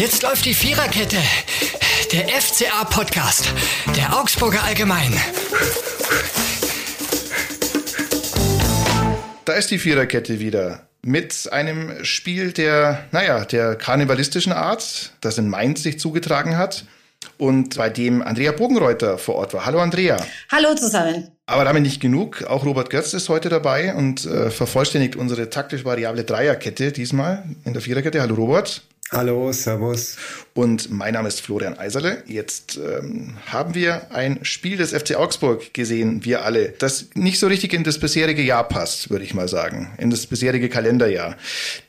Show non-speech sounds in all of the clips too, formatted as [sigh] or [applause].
Jetzt läuft die Viererkette. Der FCA-Podcast. Der Augsburger Allgemein. Da ist die Viererkette wieder. Mit einem Spiel der, naja, der karnevalistischen Art, das in Mainz sich zugetragen hat und bei dem Andrea Bogenreuter vor Ort war. Hallo Andrea. Hallo zusammen. Aber damit nicht genug. Auch Robert Götz ist heute dabei und äh, vervollständigt unsere taktisch variable Dreierkette diesmal in der Viererkette. Hallo Robert. Hallo, Servus. Und mein Name ist Florian Eiserle. Jetzt ähm, haben wir ein Spiel des FC Augsburg gesehen, wir alle, das nicht so richtig in das bisherige Jahr passt, würde ich mal sagen, in das bisherige Kalenderjahr.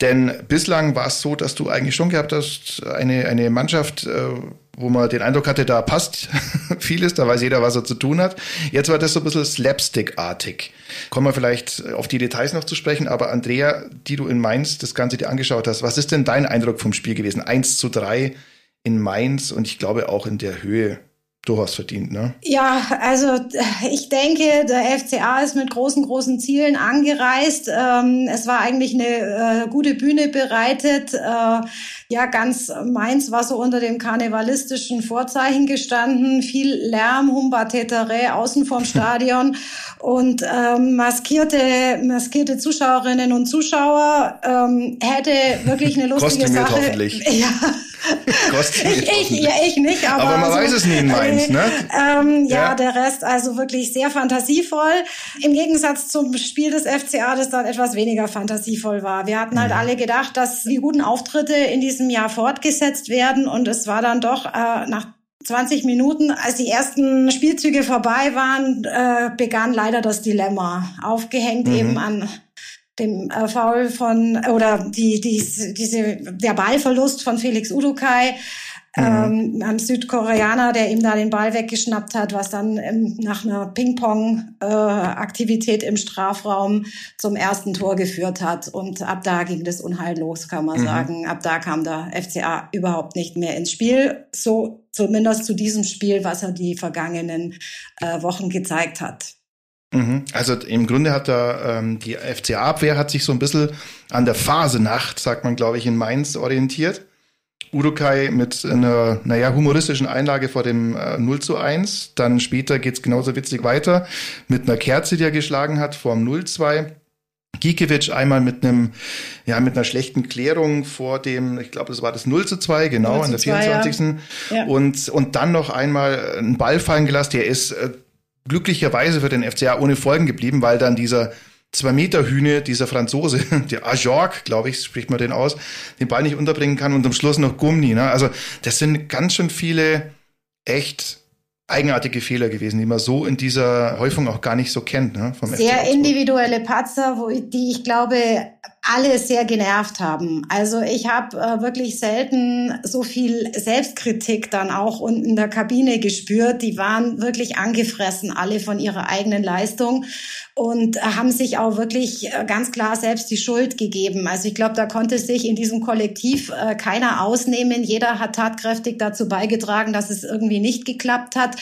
Denn bislang war es so, dass du eigentlich schon gehabt hast, eine, eine Mannschaft, äh, wo man den Eindruck hatte, da passt [laughs] vieles, da weiß jeder, was er zu tun hat. Jetzt war das so ein bisschen Slapstick-artig. Kommen wir vielleicht auf die Details noch zu sprechen, aber Andrea, die du in Mainz das Ganze dir angeschaut hast, was ist denn dein Eindruck vom Spiel gewesen? 1 zu 3 in Mainz und ich glaube auch in der Höhe durchaus verdient, ne? Ja, also ich denke, der FCA ist mit großen, großen Zielen angereist. Ähm, es war eigentlich eine äh, gute Bühne bereitet. Äh, ja, ganz Mainz war so unter dem karnevalistischen Vorzeichen gestanden. Viel Lärm, Humbatetere außen vom [laughs] Stadion und ähm, maskierte, maskierte Zuschauerinnen und Zuschauer. Ähm, hätte wirklich eine lustige Kostümiert Sache. hoffentlich. [laughs] Ja. [laughs] Kostümiert ich, ich, ja, ich nicht, aber, Aber man so, weiß es nie in Mainz, ne? Ähm, ja, Ja. der Rest also wirklich sehr fantasievoll. Im Gegensatz zum Spiel des FCA, das dann etwas weniger fantasievoll war. Wir hatten Mhm. halt alle gedacht, dass die guten Auftritte in diesem Jahr fortgesetzt werden und es war dann doch äh, nach 20 Minuten, als die ersten Spielzüge vorbei waren, äh, begann leider das Dilemma. Aufgehängt Mhm. eben an dem äh, Foul von oder die, die, diese der Ballverlust von Felix Udukai ähm, am Südkoreaner, der ihm da den Ball weggeschnappt hat, was dann ähm, nach einer Ping-Pong-Aktivität im Strafraum zum ersten Tor geführt hat. Und ab da ging das Unheil los, kann man sagen. Ab da kam der FCA überhaupt nicht mehr ins Spiel. So zumindest zu diesem Spiel, was er die vergangenen äh, Wochen gezeigt hat. Mhm. Also im Grunde hat da ähm, die FCA-Abwehr hat sich so ein bisschen an der Phasenacht, sagt man, glaube ich, in Mainz orientiert. Urukai mit einer, naja, humoristischen Einlage vor dem äh, 0 zu 1. Dann später geht's genauso witzig weiter mit einer Kerze, die er geschlagen hat vor dem 0-2. Gikiewicz einmal mit einem, ja, mit einer schlechten Klärung vor dem, ich glaube, das war das 0 zu 2, genau, 0 an der zu 2, ja. 24. Ja. Und, und dann noch einmal einen Ball fallen gelassen, der ist äh, glücklicherweise für den FCA ohne Folgen geblieben, weil dann dieser zwei Meter Hühne, dieser Franzose, [laughs] der Ajorg, glaube ich, spricht man den aus, den Ball nicht unterbringen kann und am Schluss noch Gummi. Ne? Also das sind ganz schön viele echt eigenartige Fehler gewesen, die man so in dieser Häufung auch gar nicht so kennt. Ne? Sehr individuelle Patzer, wo, die ich glaube alle sehr genervt haben. Also ich habe äh, wirklich selten so viel Selbstkritik dann auch unten in der Kabine gespürt. Die waren wirklich angefressen, alle von ihrer eigenen Leistung und äh, haben sich auch wirklich äh, ganz klar selbst die Schuld gegeben. Also ich glaube, da konnte sich in diesem Kollektiv äh, keiner ausnehmen. Jeder hat tatkräftig dazu beigetragen, dass es irgendwie nicht geklappt hat.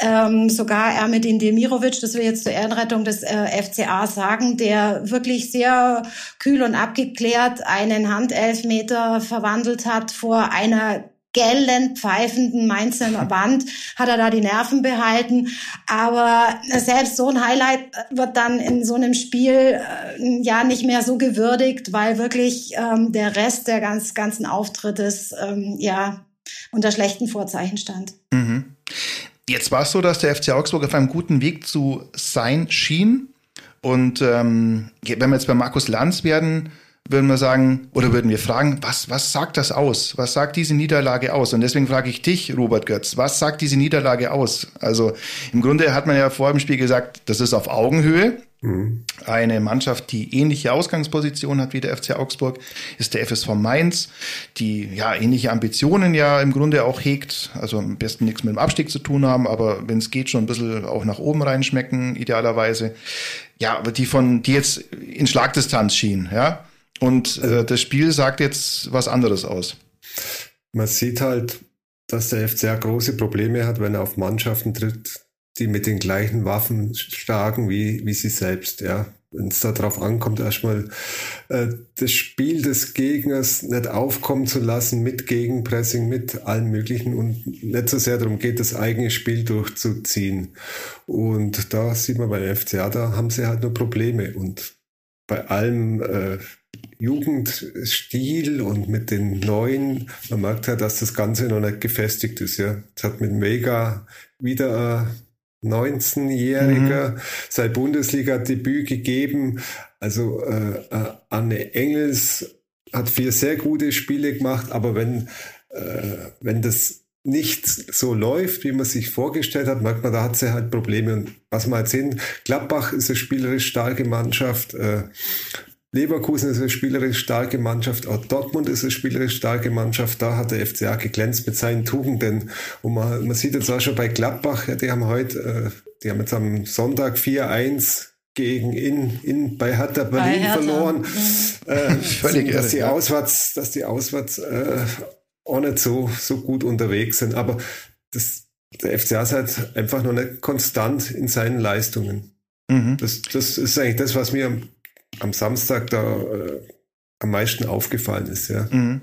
Ähm, sogar Ermedin Demirovic, das will jetzt zur Ehrenrettung des äh, FCA sagen, der wirklich sehr kühl und abgeklärt einen Handelfmeter verwandelt hat vor einer gellend pfeifenden Mainzer [laughs] Wand, hat er da die Nerven behalten. Aber selbst so ein Highlight wird dann in so einem Spiel äh, ja nicht mehr so gewürdigt, weil wirklich ähm, der Rest der ganz, ganzen Auftrittes ähm, ja unter schlechten Vorzeichen stand. Mhm. Jetzt war es so, dass der FC Augsburg auf einem guten Weg zu sein schien. Und ähm, wenn wir jetzt bei Markus Lanz werden, würden wir sagen, oder würden wir fragen, was, was sagt das aus? Was sagt diese Niederlage aus? Und deswegen frage ich dich, Robert Götz, was sagt diese Niederlage aus? Also im Grunde hat man ja vor dem Spiel gesagt, das ist auf Augenhöhe. Eine Mannschaft, die ähnliche Ausgangsposition hat wie der FC Augsburg, ist der FSV Mainz, die ja ähnliche Ambitionen ja im Grunde auch hegt, also am besten nichts mit dem Abstieg zu tun haben, aber wenn es geht, schon ein bisschen auch nach oben reinschmecken, idealerweise. Ja, aber die von, die jetzt in Schlagdistanz schien, ja. Und äh, das Spiel sagt jetzt was anderes aus. Man sieht halt, dass der FCA große Probleme hat, wenn er auf Mannschaften tritt, die mit den gleichen Waffen schlagen wie, wie sie selbst, ja. Wenn es darauf ankommt, erstmal äh, das Spiel des Gegners nicht aufkommen zu lassen mit Gegenpressing, mit allem Möglichen und nicht so sehr darum geht, das eigene Spiel durchzuziehen. Und da sieht man bei FCA, da haben sie halt nur Probleme und bei allem äh, Jugendstil und mit den neuen, man merkt halt, dass das Ganze noch nicht gefestigt ist. Ja, es hat mit Mega wieder 19-Jähriger mhm. sein Bundesliga-Debüt gegeben. Also äh, äh, Anne Engels hat vier sehr gute Spiele gemacht, aber wenn, äh, wenn das nicht so läuft, wie man sich vorgestellt hat, merkt man, da hat sie halt Probleme. Und was wir halt sehen, Gladbach ist eine spielerisch starke Mannschaft, äh, Leverkusen ist eine spielerisch starke Mannschaft, auch Dortmund ist eine spielerisch starke Mannschaft. Da hat der FCA geglänzt mit seinen Tugenden. Und man, man sieht jetzt auch schon bei Gladbach, ja, die haben heute, äh, die haben jetzt am Sonntag 4-1 gegen in, in bei Hertha Berlin bei Hertha. verloren. Mhm. Äh, [laughs] Völlig dass die auswärts, dass die auswärts äh, auch nicht so, so gut unterwegs sind. Aber das, der FCA ist halt einfach noch nicht konstant in seinen Leistungen. Mhm. Das, das ist eigentlich das, was mir am Samstag da äh, am meisten aufgefallen ist, ja. Mhm.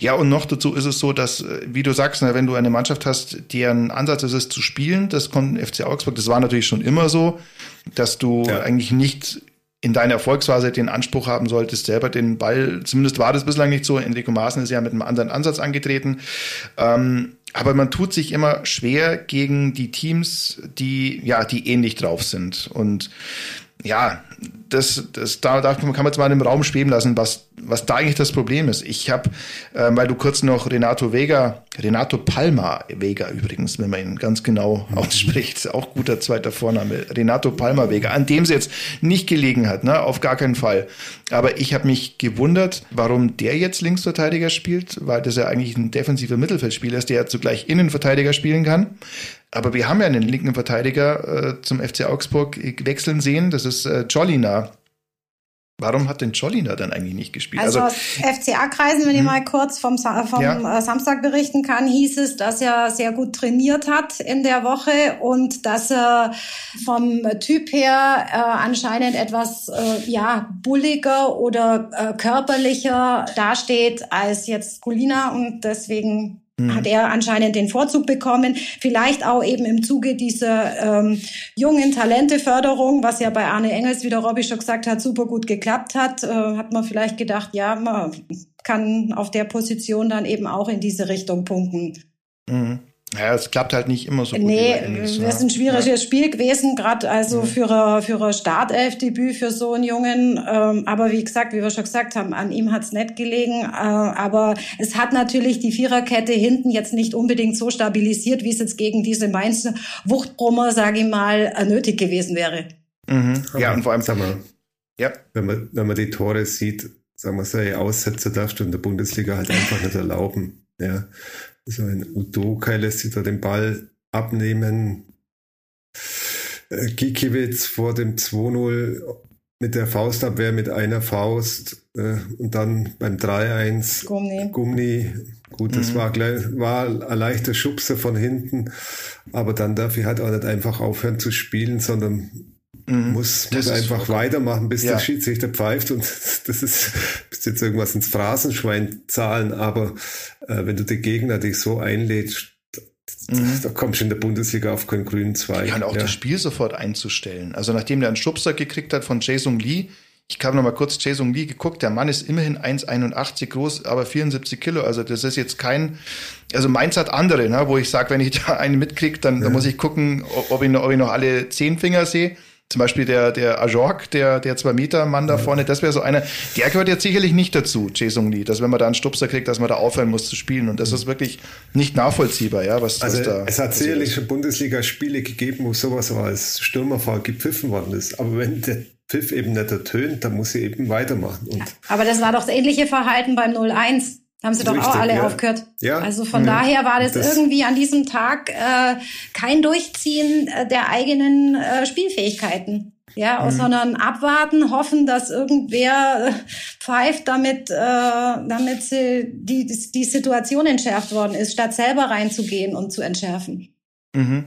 Ja, und noch dazu ist es so, dass, äh, wie du sagst, wenn du eine Mannschaft hast, deren Ansatz ist es zu spielen, das kommt FC Augsburg, das war natürlich schon immer so, dass du ja. eigentlich nicht in deiner Erfolgsphase den Anspruch haben solltest, selber den Ball, zumindest war das bislang nicht so, Enrico Maaßen ist ja mit einem anderen Ansatz angetreten, ähm, aber man tut sich immer schwer gegen die Teams, die, ja, die ähnlich drauf sind und ja, das, das, da, da kann man jetzt mal im Raum schweben lassen, was, was da eigentlich das Problem ist. Ich habe, äh, weil du kurz noch Renato Vega, Renato Palma Vega übrigens, wenn man ihn ganz genau ausspricht, auch guter zweiter Vorname, Renato Palma Vega, an dem sie jetzt nicht gelegen hat, ne, auf gar keinen Fall. Aber ich habe mich gewundert, warum der jetzt Linksverteidiger spielt, weil das ja eigentlich ein defensiver Mittelfeldspieler ist, der ja zugleich Innenverteidiger spielen kann. Aber wir haben ja einen linken Verteidiger äh, zum FC Augsburg wechseln sehen. Das ist äh, Jolina. Warum hat denn Jolina dann eigentlich nicht gespielt? Also, also FCA-Kreisen, wenn ich hm. mal kurz vom, vom ja. Äh, Samstag berichten kann, hieß es, dass er sehr gut trainiert hat in der Woche und dass er vom Typ her äh, anscheinend etwas äh, ja bulliger oder äh, körperlicher dasteht als jetzt Colina und deswegen Mhm. Hat er anscheinend den Vorzug bekommen. Vielleicht auch eben im Zuge dieser ähm, jungen Talenteförderung, was ja bei Arne Engels, wie der Robby schon gesagt hat, super gut geklappt hat, äh, hat man vielleicht gedacht, ja, man kann auf der Position dann eben auch in diese Richtung punkten. Mhm. Ja, es klappt halt nicht immer so gut. Nee, das ist ein schwieriges ja. Spiel gewesen, gerade also mhm. für ein, für ein Startelfdebüt für so einen Jungen. Ähm, aber wie gesagt, wie wir schon gesagt haben, an ihm hat's nicht gelegen. Äh, aber es hat natürlich die Viererkette hinten jetzt nicht unbedingt so stabilisiert, wie es jetzt gegen diese Mainz Wuchtbrummer, sage ich mal, nötig gewesen wäre. Mhm. Ja, und vor allem, sagen wir, ja. wenn, man, wenn man die Tore sieht, sagen wir, so Aussätze darfst du in der Bundesliga halt einfach nicht erlauben. Ja, so ein Udoka lässt sich da den Ball abnehmen. Äh, Gikiewicz vor dem 2-0 mit der Faustabwehr mit einer Faust äh, und dann beim 3-1 Gummi. Gummi. Gut, das mhm. war, war ein leichter Schubser von hinten, aber dann darf ich halt auch nicht einfach aufhören zu spielen, sondern Mhm. Muss, muss einfach weitermachen, bis ja. der Schiedsrichter pfeift und [laughs] das ist, bis jetzt irgendwas ins Phrasenschwein zahlen, aber äh, wenn du den Gegner dich so einlädst, mhm. da kommst du in der Bundesliga auf keinen grünen Zweig. Ja, und auch ja. das Spiel sofort einzustellen. Also nachdem der einen Schubser gekriegt hat von Jason Lee, ich habe noch mal kurz Jason Lee geguckt, der Mann ist immerhin 1,81 groß, aber 74 Kilo. Also das ist jetzt kein, also meins hat andere, ne, wo ich sage, wenn ich da einen mitkriege, dann, ja. dann muss ich gucken, ob ich, noch, ob ich noch alle zehn Finger sehe. Zum Beispiel der, der Ajork, der, der zwei Meter Mann da vorne, das wäre so einer, der gehört jetzt sicherlich nicht dazu, Jason Lee, dass wenn man da einen Stupser kriegt, dass man da aufhören muss zu spielen. Und das ist wirklich nicht nachvollziehbar, ja, was, also was da. Es hat sicherlich schon Bundesliga-Spiele gegeben, wo sowas auch als Stürmerfall gepfiffen worden ist. Aber wenn der Pfiff eben nicht ertönt, dann muss sie eben weitermachen. Und Aber das war doch das ähnliche Verhalten beim 0-1. Haben sie doch Richtig, auch alle ja. aufgehört. Ja. Also von ja. daher war das, das, irgendwie an diesem Tag äh, kein Durchziehen äh, der eigenen äh, Spielfähigkeiten. Ja, mhm. sondern abwarten, hoffen, dass irgendwer äh, pfeift, damit, äh, damit sie die, die Situation entschärft worden ist, statt selber reinzugehen und zu entschärfen. Mhm.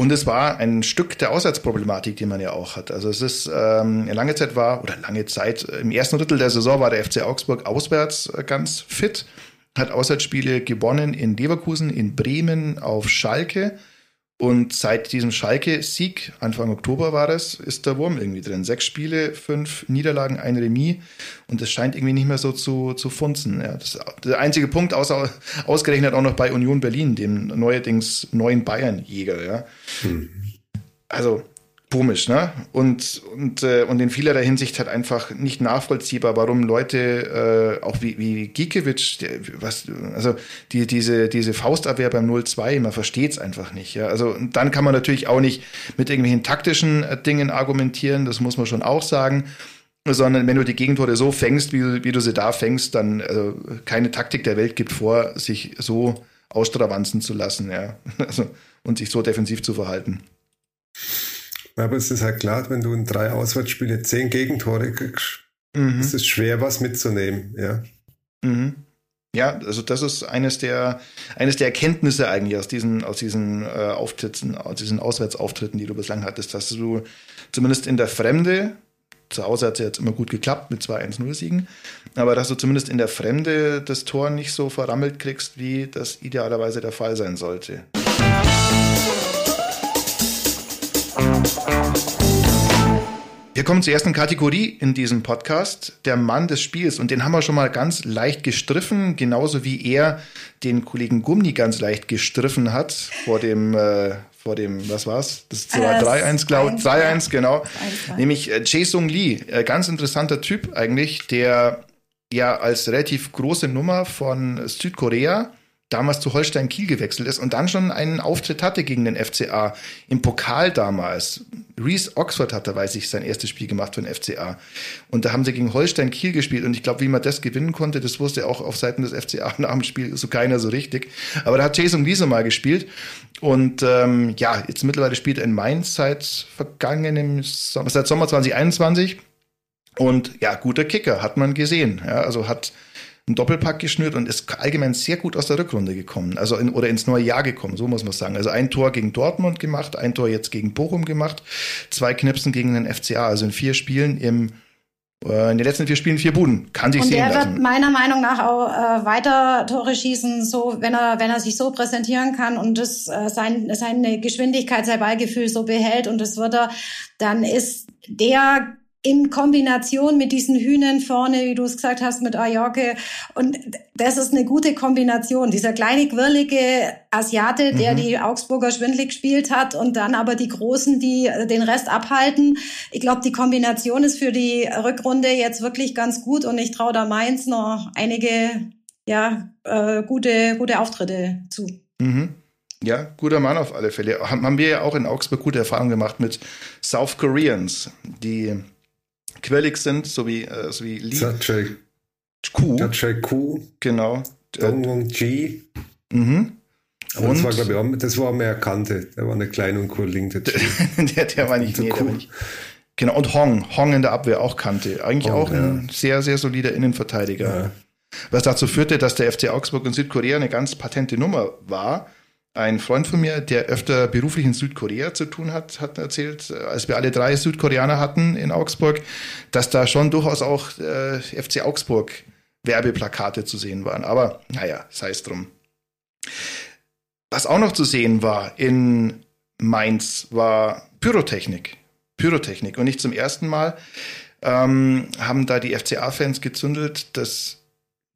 Und es war ein Stück der Auswärtsproblematik, die man ja auch hat. Also es ist ähm, lange Zeit war, oder lange Zeit, im ersten Drittel der Saison war der FC Augsburg auswärts äh, ganz fit, hat Auswärtsspiele gewonnen in Leverkusen, in Bremen, auf Schalke. Und seit diesem Schalke-Sieg, Anfang Oktober war das, ist der Wurm irgendwie drin. Sechs Spiele, fünf Niederlagen, ein Remis. Und das scheint irgendwie nicht mehr so zu, zu funzen. Ja, das der einzige Punkt, außer, ausgerechnet auch noch bei Union Berlin, dem neuerdings neuen Bayern-Jäger. Ja. Mhm. Also komisch, ne? Und, und, äh, und in vielerlei Hinsicht halt einfach nicht nachvollziehbar, warum Leute, äh, auch wie, wie Giekewitsch, was, also die, diese, diese Faustabwehr beim 0-2, man versteht's einfach nicht. Ja? Also dann kann man natürlich auch nicht mit irgendwelchen taktischen äh, Dingen argumentieren, das muss man schon auch sagen. Sondern wenn du die Gegentore so fängst, wie, wie du sie da fängst, dann also keine Taktik der Welt gibt vor, sich so ausstravanzen zu lassen, ja. [laughs] Also, und sich so defensiv zu verhalten. Aber es ist halt klar, wenn du in drei Auswärtsspiele zehn Gegentore kriegst, mhm. ist es schwer, was mitzunehmen, ja. Mhm. Ja, also das ist eines der, eines der Erkenntnisse eigentlich aus diesen, aus diesen äh, Auftritten, aus diesen Auswärtsauftritten, die du bislang hattest, dass du zumindest in der Fremde, zu Hause hat es jetzt immer gut geklappt mit zwei 1-0-Siegen, aber dass du zumindest in der Fremde das Tor nicht so verrammelt kriegst, wie das idealerweise der Fall sein sollte. Wir kommen zur ersten Kategorie in diesem Podcast, der Mann des Spiels. Und den haben wir schon mal ganz leicht gestriffen, genauso wie er den Kollegen Gumni ganz leicht gestriffen hat vor dem, äh, vor dem, was war's? Das war äh, 3-1, glaube ich. 3-1, genau. 1, Nämlich äh, Jae Sung Lee, äh, ganz interessanter Typ eigentlich, der ja als relativ große Nummer von Südkorea damals zu Holstein Kiel gewechselt ist und dann schon einen Auftritt hatte gegen den FCA im Pokal damals. Reese Oxford hatte, weiß ich, sein erstes Spiel gemacht für den FCA. Und da haben sie gegen Holstein Kiel gespielt. Und ich glaube, wie man das gewinnen konnte, das wusste auch auf Seiten des FCA [laughs] nach dem Spiel so keiner so richtig. Aber da hat Jason Wiese mal gespielt. Und ähm, ja, jetzt mittlerweile spielt er in Mainz seit vergangenem Sommer, seit Sommer 2021. Und ja, guter Kicker, hat man gesehen. Ja, also hat einen Doppelpack geschnürt und ist allgemein sehr gut aus der Rückrunde gekommen. Also in, oder ins neue Jahr gekommen, so muss man sagen. Also ein Tor gegen Dortmund gemacht, ein Tor jetzt gegen Bochum gemacht, zwei Knipsen gegen den FCA. Also in vier Spielen im äh, in den letzten vier Spielen vier Buden. Kann sich und sehen lassen. Und er wird meiner Meinung nach auch äh, weiter Tore schießen, so wenn er wenn er sich so präsentieren kann und das äh, sein, seine Geschwindigkeit, sein Ballgefühl so behält und das wird er, dann ist der in Kombination mit diesen Hühnern vorne, wie du es gesagt hast, mit Ajorke. Und das ist eine gute Kombination. Dieser kleine, quirlige Asiate, der mhm. die Augsburger schwindlig gespielt hat und dann aber die Großen, die den Rest abhalten. Ich glaube, die Kombination ist für die Rückrunde jetzt wirklich ganz gut und ich traue da Mainz noch einige ja, äh, gute, gute Auftritte zu. Mhm. Ja, guter Mann auf alle Fälle. Haben wir ja auch in Augsburg gute Erfahrungen gemacht mit South Koreans, die quellig sind, so wie, äh, so wie Lee. Q. Q. Genau. Dongwon G. Mhm. Aber und das war, glaube ich, das war mehr Kante. Der war eine kleine und kurling. [laughs] Der, der, der war nicht, nee, der war nicht. Genau, und Hong. Hong in der Abwehr auch Kante. Eigentlich Hong, auch ein ja. sehr, sehr solider Innenverteidiger. Ja. Was dazu führte, dass der FC Augsburg in Südkorea eine ganz patente Nummer war ein Freund von mir, der öfter beruflich in Südkorea zu tun hat, hat erzählt, als wir alle drei Südkoreaner hatten in Augsburg, dass da schon durchaus auch äh, FC Augsburg Werbeplakate zu sehen waren. Aber naja, sei es drum. Was auch noch zu sehen war in Mainz, war Pyrotechnik. Pyrotechnik. Und nicht zum ersten Mal ähm, haben da die FCA-Fans gezündelt. Das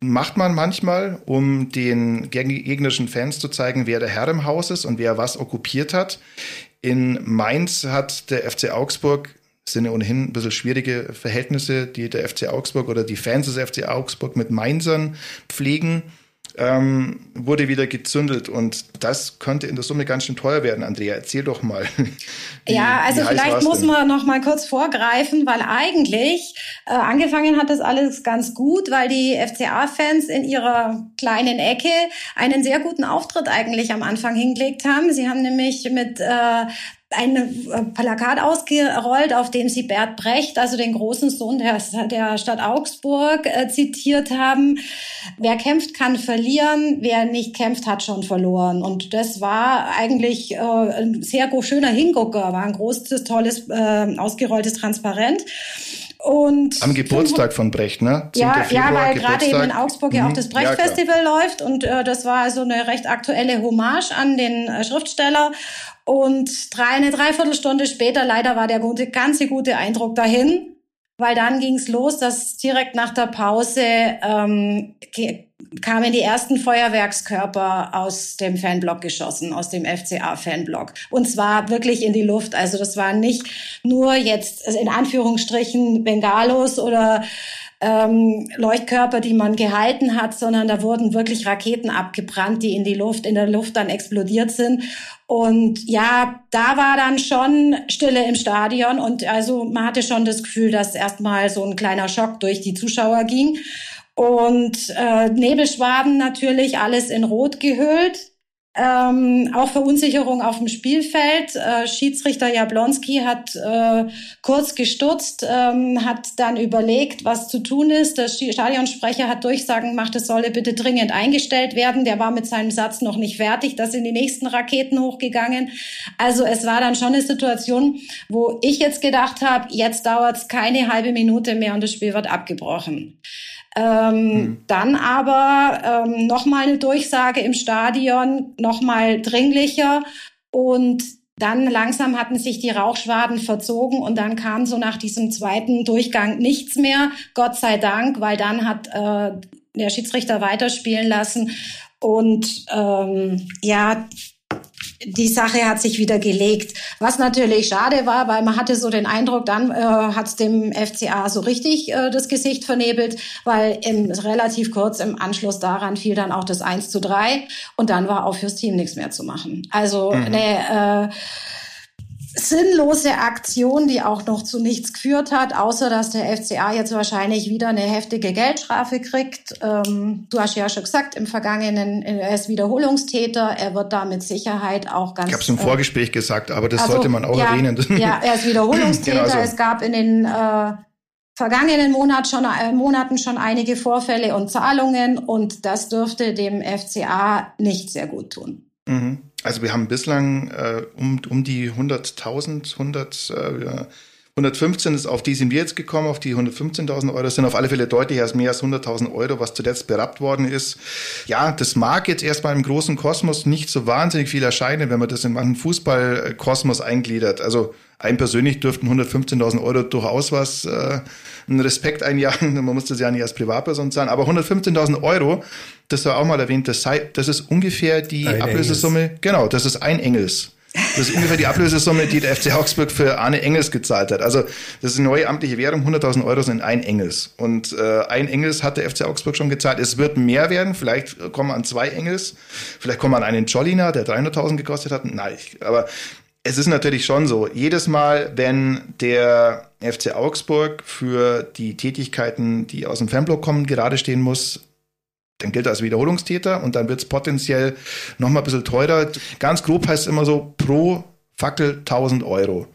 macht man manchmal, um den gegnerischen Fans zu zeigen, wer der Herr im Haus ist und wer was okkupiert hat. In Mainz hat der FC Augsburg sind ja ohnehin ein bisschen schwierige Verhältnisse, die der FC Augsburg oder die Fans des FC Augsburg mit Mainzern pflegen ähm, wurde wieder gezündelt und das könnte in der Summe ganz schön teuer werden. Andrea, erzähl doch mal. [laughs] Wie, ja, also vielleicht muss denn? man noch mal kurz vorgreifen, weil eigentlich äh, angefangen hat das alles ganz gut, weil die FCA-Fans in ihrer kleinen Ecke einen sehr guten Auftritt eigentlich am Anfang hingelegt haben. Sie haben nämlich mit äh, ein äh, Plakat ausgerollt, auf dem sie Bert Brecht, also den großen Sohn der, der Stadt Augsburg, äh, zitiert haben. Wer kämpft, kann verlieren. Wer nicht kämpft, hat schon verloren. Und das war eigentlich äh, ein sehr schöner Hingucker, war ein großes, tolles, äh, ausgerolltes Transparent. Und Am Geburtstag von Brecht, ne? Ja, ja, weil gerade eben in Augsburg ja auch mhm. das Brecht-Festival ja, läuft und äh, das war also eine recht aktuelle Hommage an den äh, Schriftsteller. Und drei, eine Dreiviertelstunde später, leider war der gute, ganze gute Eindruck dahin, weil dann ging's los, dass direkt nach der Pause ähm, kamen die ersten Feuerwerkskörper aus dem Fanblock geschossen, aus dem FCA-Fanblock. Und zwar wirklich in die Luft. Also das waren nicht nur jetzt in Anführungsstrichen Bengalos oder ähm, Leuchtkörper, die man gehalten hat, sondern da wurden wirklich Raketen abgebrannt, die in die Luft, in der Luft dann explodiert sind. Und ja, da war dann schon Stille im Stadion und also man hatte schon das Gefühl, dass erstmal so ein kleiner Schock durch die Zuschauer ging. Und äh, Nebelschwaden natürlich, alles in Rot gehüllt. Ähm, auch Verunsicherung auf dem Spielfeld. Äh, Schiedsrichter Jablonski hat äh, kurz gestutzt, ähm, hat dann überlegt, was zu tun ist. Der Stadionsprecher hat Durchsagen gemacht, es solle bitte dringend eingestellt werden. Der war mit seinem Satz noch nicht fertig. Da sind die nächsten Raketen hochgegangen. Also es war dann schon eine Situation, wo ich jetzt gedacht habe, jetzt dauert es keine halbe Minute mehr und das Spiel wird abgebrochen. Ähm, hm. Dann aber ähm, nochmal eine Durchsage im Stadion, nochmal dringlicher und dann langsam hatten sich die Rauchschwaden verzogen und dann kam so nach diesem zweiten Durchgang nichts mehr, Gott sei Dank, weil dann hat äh, der Schiedsrichter weiterspielen lassen und ähm, ja, die Sache hat sich wieder gelegt. Was natürlich schade war, weil man hatte so den Eindruck, dann äh, hat es dem FCA so richtig äh, das Gesicht vernebelt, weil im, relativ kurz im Anschluss daran fiel dann auch das 1 zu 3 und dann war auch fürs Team nichts mehr zu machen. Also mhm. ne, äh, sinnlose Aktion, die auch noch zu nichts geführt hat, außer dass der FCA jetzt wahrscheinlich wieder eine heftige Geldstrafe kriegt. Ähm, du hast ja schon gesagt, im Vergangenen, er ist Wiederholungstäter, er wird da mit Sicherheit auch ganz... Ich habe es im äh, Vorgespräch äh, gesagt, aber das also, sollte man auch ja, erwähnen. Ja, er ist [laughs] Wiederholungstäter. genau so. Es gab in den äh, vergangenen Monat schon, äh, Monaten schon einige Vorfälle und Zahlungen und das dürfte dem FCA nicht sehr gut tun. Mhm. Also wir haben bislang äh, um, um die 100.000, 100, äh, 115 ist auf die sind wir jetzt gekommen, auf die 115.000 Euro. Das sind auf alle Fälle deutlich als mehr als 100.000 Euro, was zuletzt berappt worden ist. Ja, das mag jetzt erstmal im großen Kosmos nicht so wahnsinnig viel erscheinen, wenn man das in manchen Fußballkosmos eingliedert. Also ein persönlich dürften 115.000 Euro durchaus was, äh, einen Respekt einjagen. [laughs] Man muss das ja nicht als Privatperson zahlen. Aber 115.000 Euro, das war auch mal erwähnt, das, sei, das ist ungefähr die ein Ablösesumme. Engels. Genau, das ist ein Engels. Das ist ungefähr die Ablösesumme, die der FC Augsburg für Arne Engels gezahlt hat. Also das ist eine neue amtliche Währung, 100.000 Euro sind ein Engels. Und äh, ein Engels hat der FC Augsburg schon gezahlt. Es wird mehr werden, vielleicht kommen wir an zwei Engels, vielleicht kommen wir an einen Jolliner, der 300.000 gekostet hat. Nein, aber es ist natürlich schon so, jedes Mal, wenn der FC Augsburg für die Tätigkeiten, die aus dem Fanblock kommen, gerade stehen muss, dann gilt er als Wiederholungstäter und dann wird es potenziell nochmal ein bisschen teurer. Ganz grob heißt es immer so, pro Fackel 1000 Euro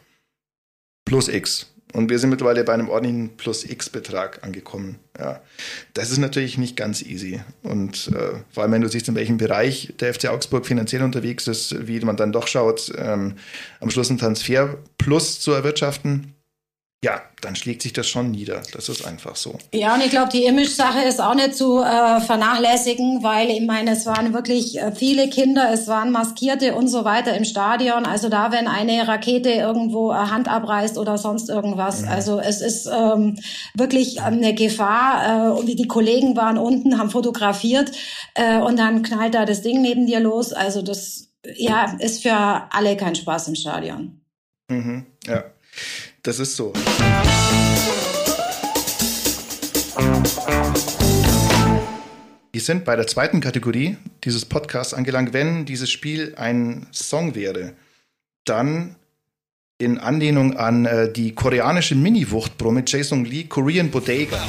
plus X. Und wir sind mittlerweile bei einem ordentlichen Plus-X-Betrag angekommen. Ja. Das ist natürlich nicht ganz easy. Und äh, vor allem, wenn du siehst, in welchem Bereich der FC Augsburg finanziell unterwegs ist, wie man dann doch schaut, ähm, am Schluss einen Transfer plus zu erwirtschaften, ja, dann schlägt sich das schon nieder. Das ist einfach so. Ja, und ich glaube, die Image-Sache ist auch nicht zu äh, vernachlässigen, weil ich meine, es waren wirklich äh, viele Kinder, es waren Maskierte und so weiter im Stadion. Also da, wenn eine Rakete irgendwo äh, Hand abreißt oder sonst irgendwas. Mhm. Also es ist ähm, wirklich eine Gefahr. Äh, und die Kollegen waren unten, haben fotografiert äh, und dann knallt da das Ding neben dir los. Also das ja, ist für alle kein Spaß im Stadion. Mhm, ja. Das ist so. Wir sind bei der zweiten Kategorie dieses Podcasts angelangt. Wenn dieses Spiel ein Song wäre, dann in Anlehnung an äh, die koreanische Mini-Wuchtbrumme Jason Lee, Korean Bodega.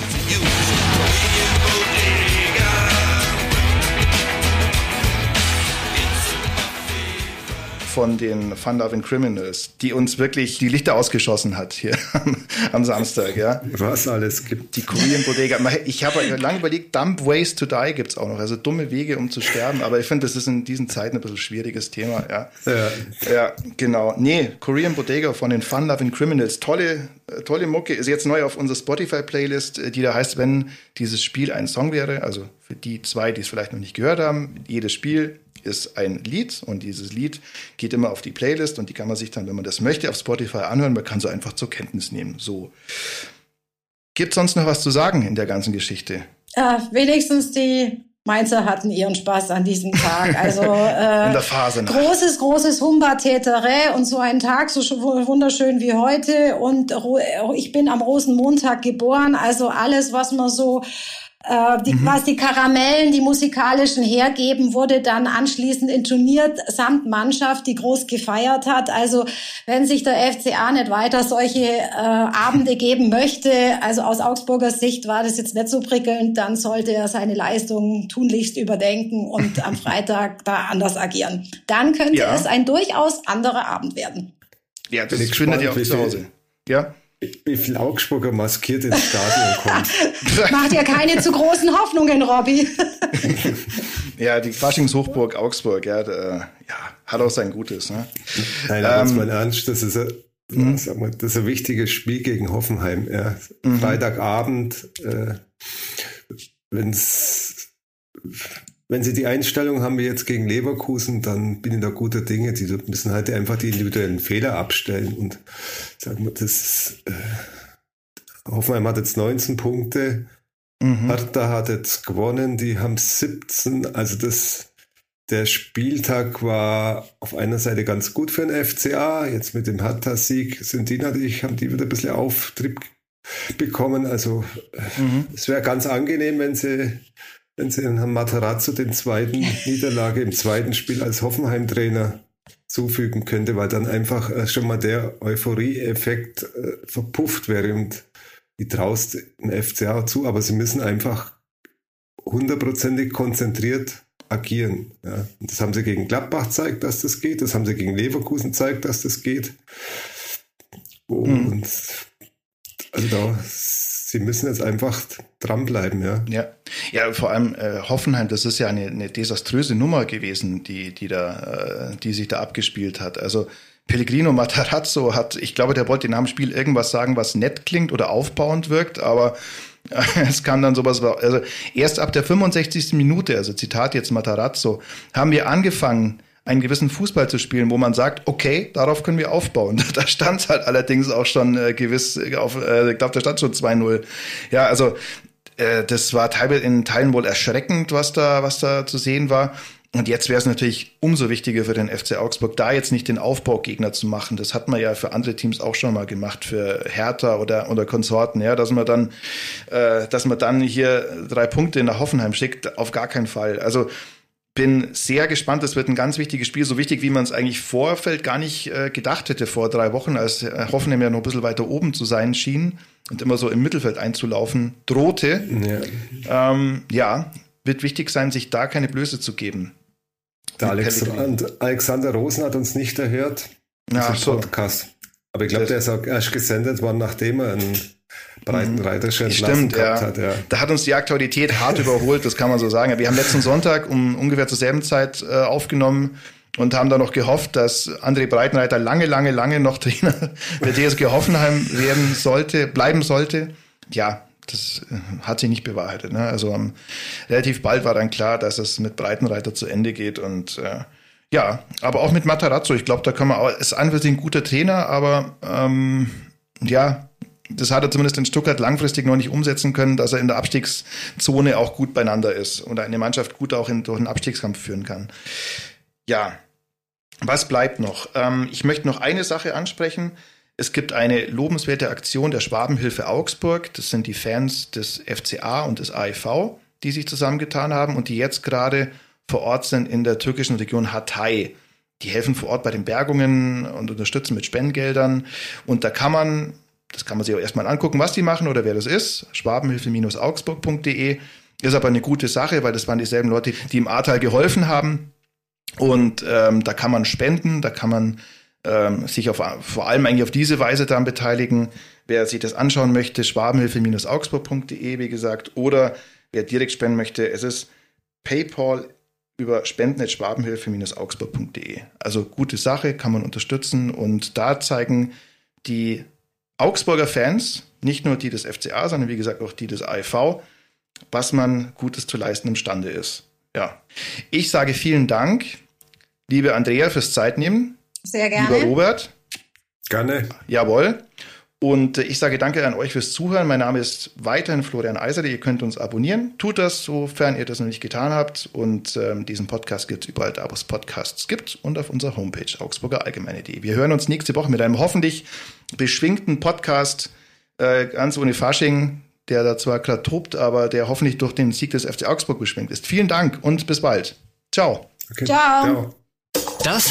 Von den Fun Loving Criminals, die uns wirklich die Lichter ausgeschossen hat hier [laughs] am Samstag, ja. Was alles gibt. Die Korean Bodega. Ich habe lange überlegt, Dumb Ways to Die gibt's auch noch, also dumme Wege, um zu sterben. Aber ich finde, das ist in diesen Zeiten ein bisschen schwieriges Thema, ja. Ja, ja genau. Nee, Korean Bodega von den Fun Loving Criminals. Tolle, tolle Mucke. Ist jetzt neu auf unserer Spotify-Playlist, die da heißt, wenn dieses Spiel ein Song wäre, also für die zwei, die es vielleicht noch nicht gehört haben, jedes Spiel ist ein Lied und dieses Lied geht immer auf die Playlist und die kann man sich dann, wenn man das möchte, auf Spotify anhören. Man kann so einfach zur Kenntnis nehmen. So. Gibt sonst noch was zu sagen in der ganzen Geschichte? Äh, wenigstens die Mainzer hatten ihren Spaß an diesem Tag. Also [laughs] äh, in der Phase nach. großes, großes Humba-Täterä und so ein Tag so wunderschön wie heute. Und ich bin am Rosenmontag geboren. Also alles, was man so äh, die, mhm. was die Karamellen, die musikalischen hergeben, wurde dann anschließend intoniert samt Mannschaft, die groß gefeiert hat. Also wenn sich der FCA nicht weiter solche äh, Abende geben möchte, also aus Augsburger Sicht war das jetzt nicht so prickelnd, dann sollte er seine Leistung tunlichst überdenken und am [laughs] Freitag da anders agieren. Dann könnte ja. es ein durchaus anderer Abend werden. Ja, das findet ihr auch zu Hause. Ja wie viel Augsburger maskiert ins Stadion kommt. [laughs] Macht ja keine zu großen Hoffnungen, Robby. [laughs] ja, die Faschingshochburg Augsburg, ja, der, ja, hat auch sein Gutes. Ne? Nein, aber ähm, mal ernst, das ist, ein, mhm. mal, das ist ein wichtiges Spiel gegen Hoffenheim. Ja. Mhm. Freitagabend, äh, wenn's wenn sie die Einstellung haben wie jetzt gegen Leverkusen, dann bin ich da guter Dinge. Die müssen halt einfach die individuellen Fehler abstellen und sagen wir, das äh, Hoffenheim hat jetzt 19 Punkte, mhm. Hertha hat jetzt gewonnen, die haben 17, also das der Spieltag war auf einer Seite ganz gut für den FCA. Jetzt mit dem Hertha-Sieg sind die natürlich, haben die wieder ein bisschen Auftrieb bekommen. Also mhm. es wäre ganz angenehm, wenn sie wenn sie Herrn Materazzo den zweiten [laughs] Niederlage im zweiten Spiel als Hoffenheim-Trainer zufügen könnte, weil dann einfach äh, schon mal der Euphorie-Effekt äh, verpufft wäre und die traust den FCA zu, aber sie müssen einfach hundertprozentig konzentriert agieren. Ja. Und das haben sie gegen Gladbach gezeigt, dass das geht, das haben sie gegen Leverkusen gezeigt, dass das geht. Und mhm. also da sie müssen jetzt einfach dranbleiben, ja. Ja, ja vor allem äh, Hoffenheim, das ist ja eine, eine desaströse Nummer gewesen, die, die, da, äh, die sich da abgespielt hat. Also Pellegrino Matarazzo hat, ich glaube, der wollte in einem Spiel irgendwas sagen, was nett klingt oder aufbauend wirkt, aber [laughs] es kam dann sowas, also erst ab der 65. Minute, also Zitat jetzt Matarazzo, haben wir angefangen, einen gewissen Fußball zu spielen, wo man sagt, okay, darauf können wir aufbauen. [laughs] Da stand halt allerdings auch schon äh, gewiss auf, äh, ich glaube, da stand schon 2-0. Ja, also äh, das war teilweise in Teilen wohl erschreckend, was da, was da zu sehen war. Und jetzt wäre es natürlich umso wichtiger für den FC Augsburg, da jetzt nicht den Aufbaugegner zu machen. Das hat man ja für andere Teams auch schon mal gemacht, für Hertha oder, oder Konsorten, ja, dass man dann, äh, dass man dann hier drei Punkte nach Hoffenheim schickt, auf gar keinen Fall. Also bin sehr gespannt. Das wird ein ganz wichtiges Spiel, so wichtig, wie man es eigentlich Vorfeld gar nicht äh, gedacht hätte vor drei Wochen, als äh, Hoffenheim ja noch ein bisschen weiter oben zu sein schien und immer so im Mittelfeld einzulaufen drohte. Ja, ähm, ja wird wichtig sein, sich da keine Blöße zu geben. Der Alexander, Alexander Rosen hat uns nicht erhört. Ach so. Podcast. Aber ich glaube, der ist auch erst gesendet worden, nachdem er einen Breitenreiterische mhm. Stimmt, ja. Hat, ja. Da hat uns die Aktualität hart [laughs] überholt, das kann man so sagen. Wir haben letzten Sonntag um ungefähr zur selben Zeit äh, aufgenommen und haben da noch gehofft, dass André Breitenreiter lange, lange, lange noch Trainer [laughs] der TSG Hoffenheim werden sollte, bleiben sollte. Ja, das äh, hat sich nicht bewahrheitet. Ne? Also um, relativ bald war dann klar, dass es mit Breitenreiter zu Ende geht und äh, ja, aber auch mit Matarazzo. Ich glaube, da kann man auch, ist an für sich ein guter Trainer, aber ähm, ja, das hat er zumindest in Stuttgart langfristig noch nicht umsetzen können, dass er in der Abstiegszone auch gut beieinander ist und eine Mannschaft gut auch in, durch einen Abstiegskampf führen kann. Ja, was bleibt noch? Ähm, ich möchte noch eine Sache ansprechen. Es gibt eine lobenswerte Aktion der Schwabenhilfe Augsburg. Das sind die Fans des FCA und des AEV, die sich zusammengetan haben und die jetzt gerade vor Ort sind in der türkischen Region Hatay. Die helfen vor Ort bei den Bergungen und unterstützen mit Spendengeldern. Und da kann man das kann man sich auch erstmal angucken, was die machen oder wer das ist. Schwabenhilfe-augsburg.de ist aber eine gute Sache, weil das waren dieselben Leute, die im Ahrtal geholfen haben. Und ähm, da kann man spenden, da kann man ähm, sich auf, vor allem eigentlich auf diese Weise daran beteiligen. Wer sich das anschauen möchte, schwabenhilfe-augsburg.de, wie gesagt, oder wer direkt spenden möchte, es ist PayPal über spenden.schwabenhilfe-augsburg.de. Also gute Sache, kann man unterstützen und da zeigen die Augsburger Fans, nicht nur die des FCA, sondern wie gesagt auch die des AEV, was man Gutes zu leisten imstande ist. Ja. Ich sage vielen Dank, liebe Andrea, fürs Zeitnehmen. Sehr gerne. Lieber Robert. Gerne. Jawohl. Und ich sage danke an euch fürs Zuhören. Mein Name ist weiterhin Florian Eiserde. Ihr könnt uns abonnieren. Tut das, sofern ihr das noch nicht getan habt. Und ähm, diesen Podcast gibt es überall da, wo es Podcasts gibt und auf unserer Homepage augsburgerallgemeine.de. Wir hören uns nächste Woche mit einem hoffentlich beschwingten Podcast, äh, ganz ohne Fasching, der da zwar gerade tobt, aber der hoffentlich durch den Sieg des FC Augsburg beschwingt ist. Vielen Dank und bis bald. Ciao. Okay. Ciao. Ciao. Das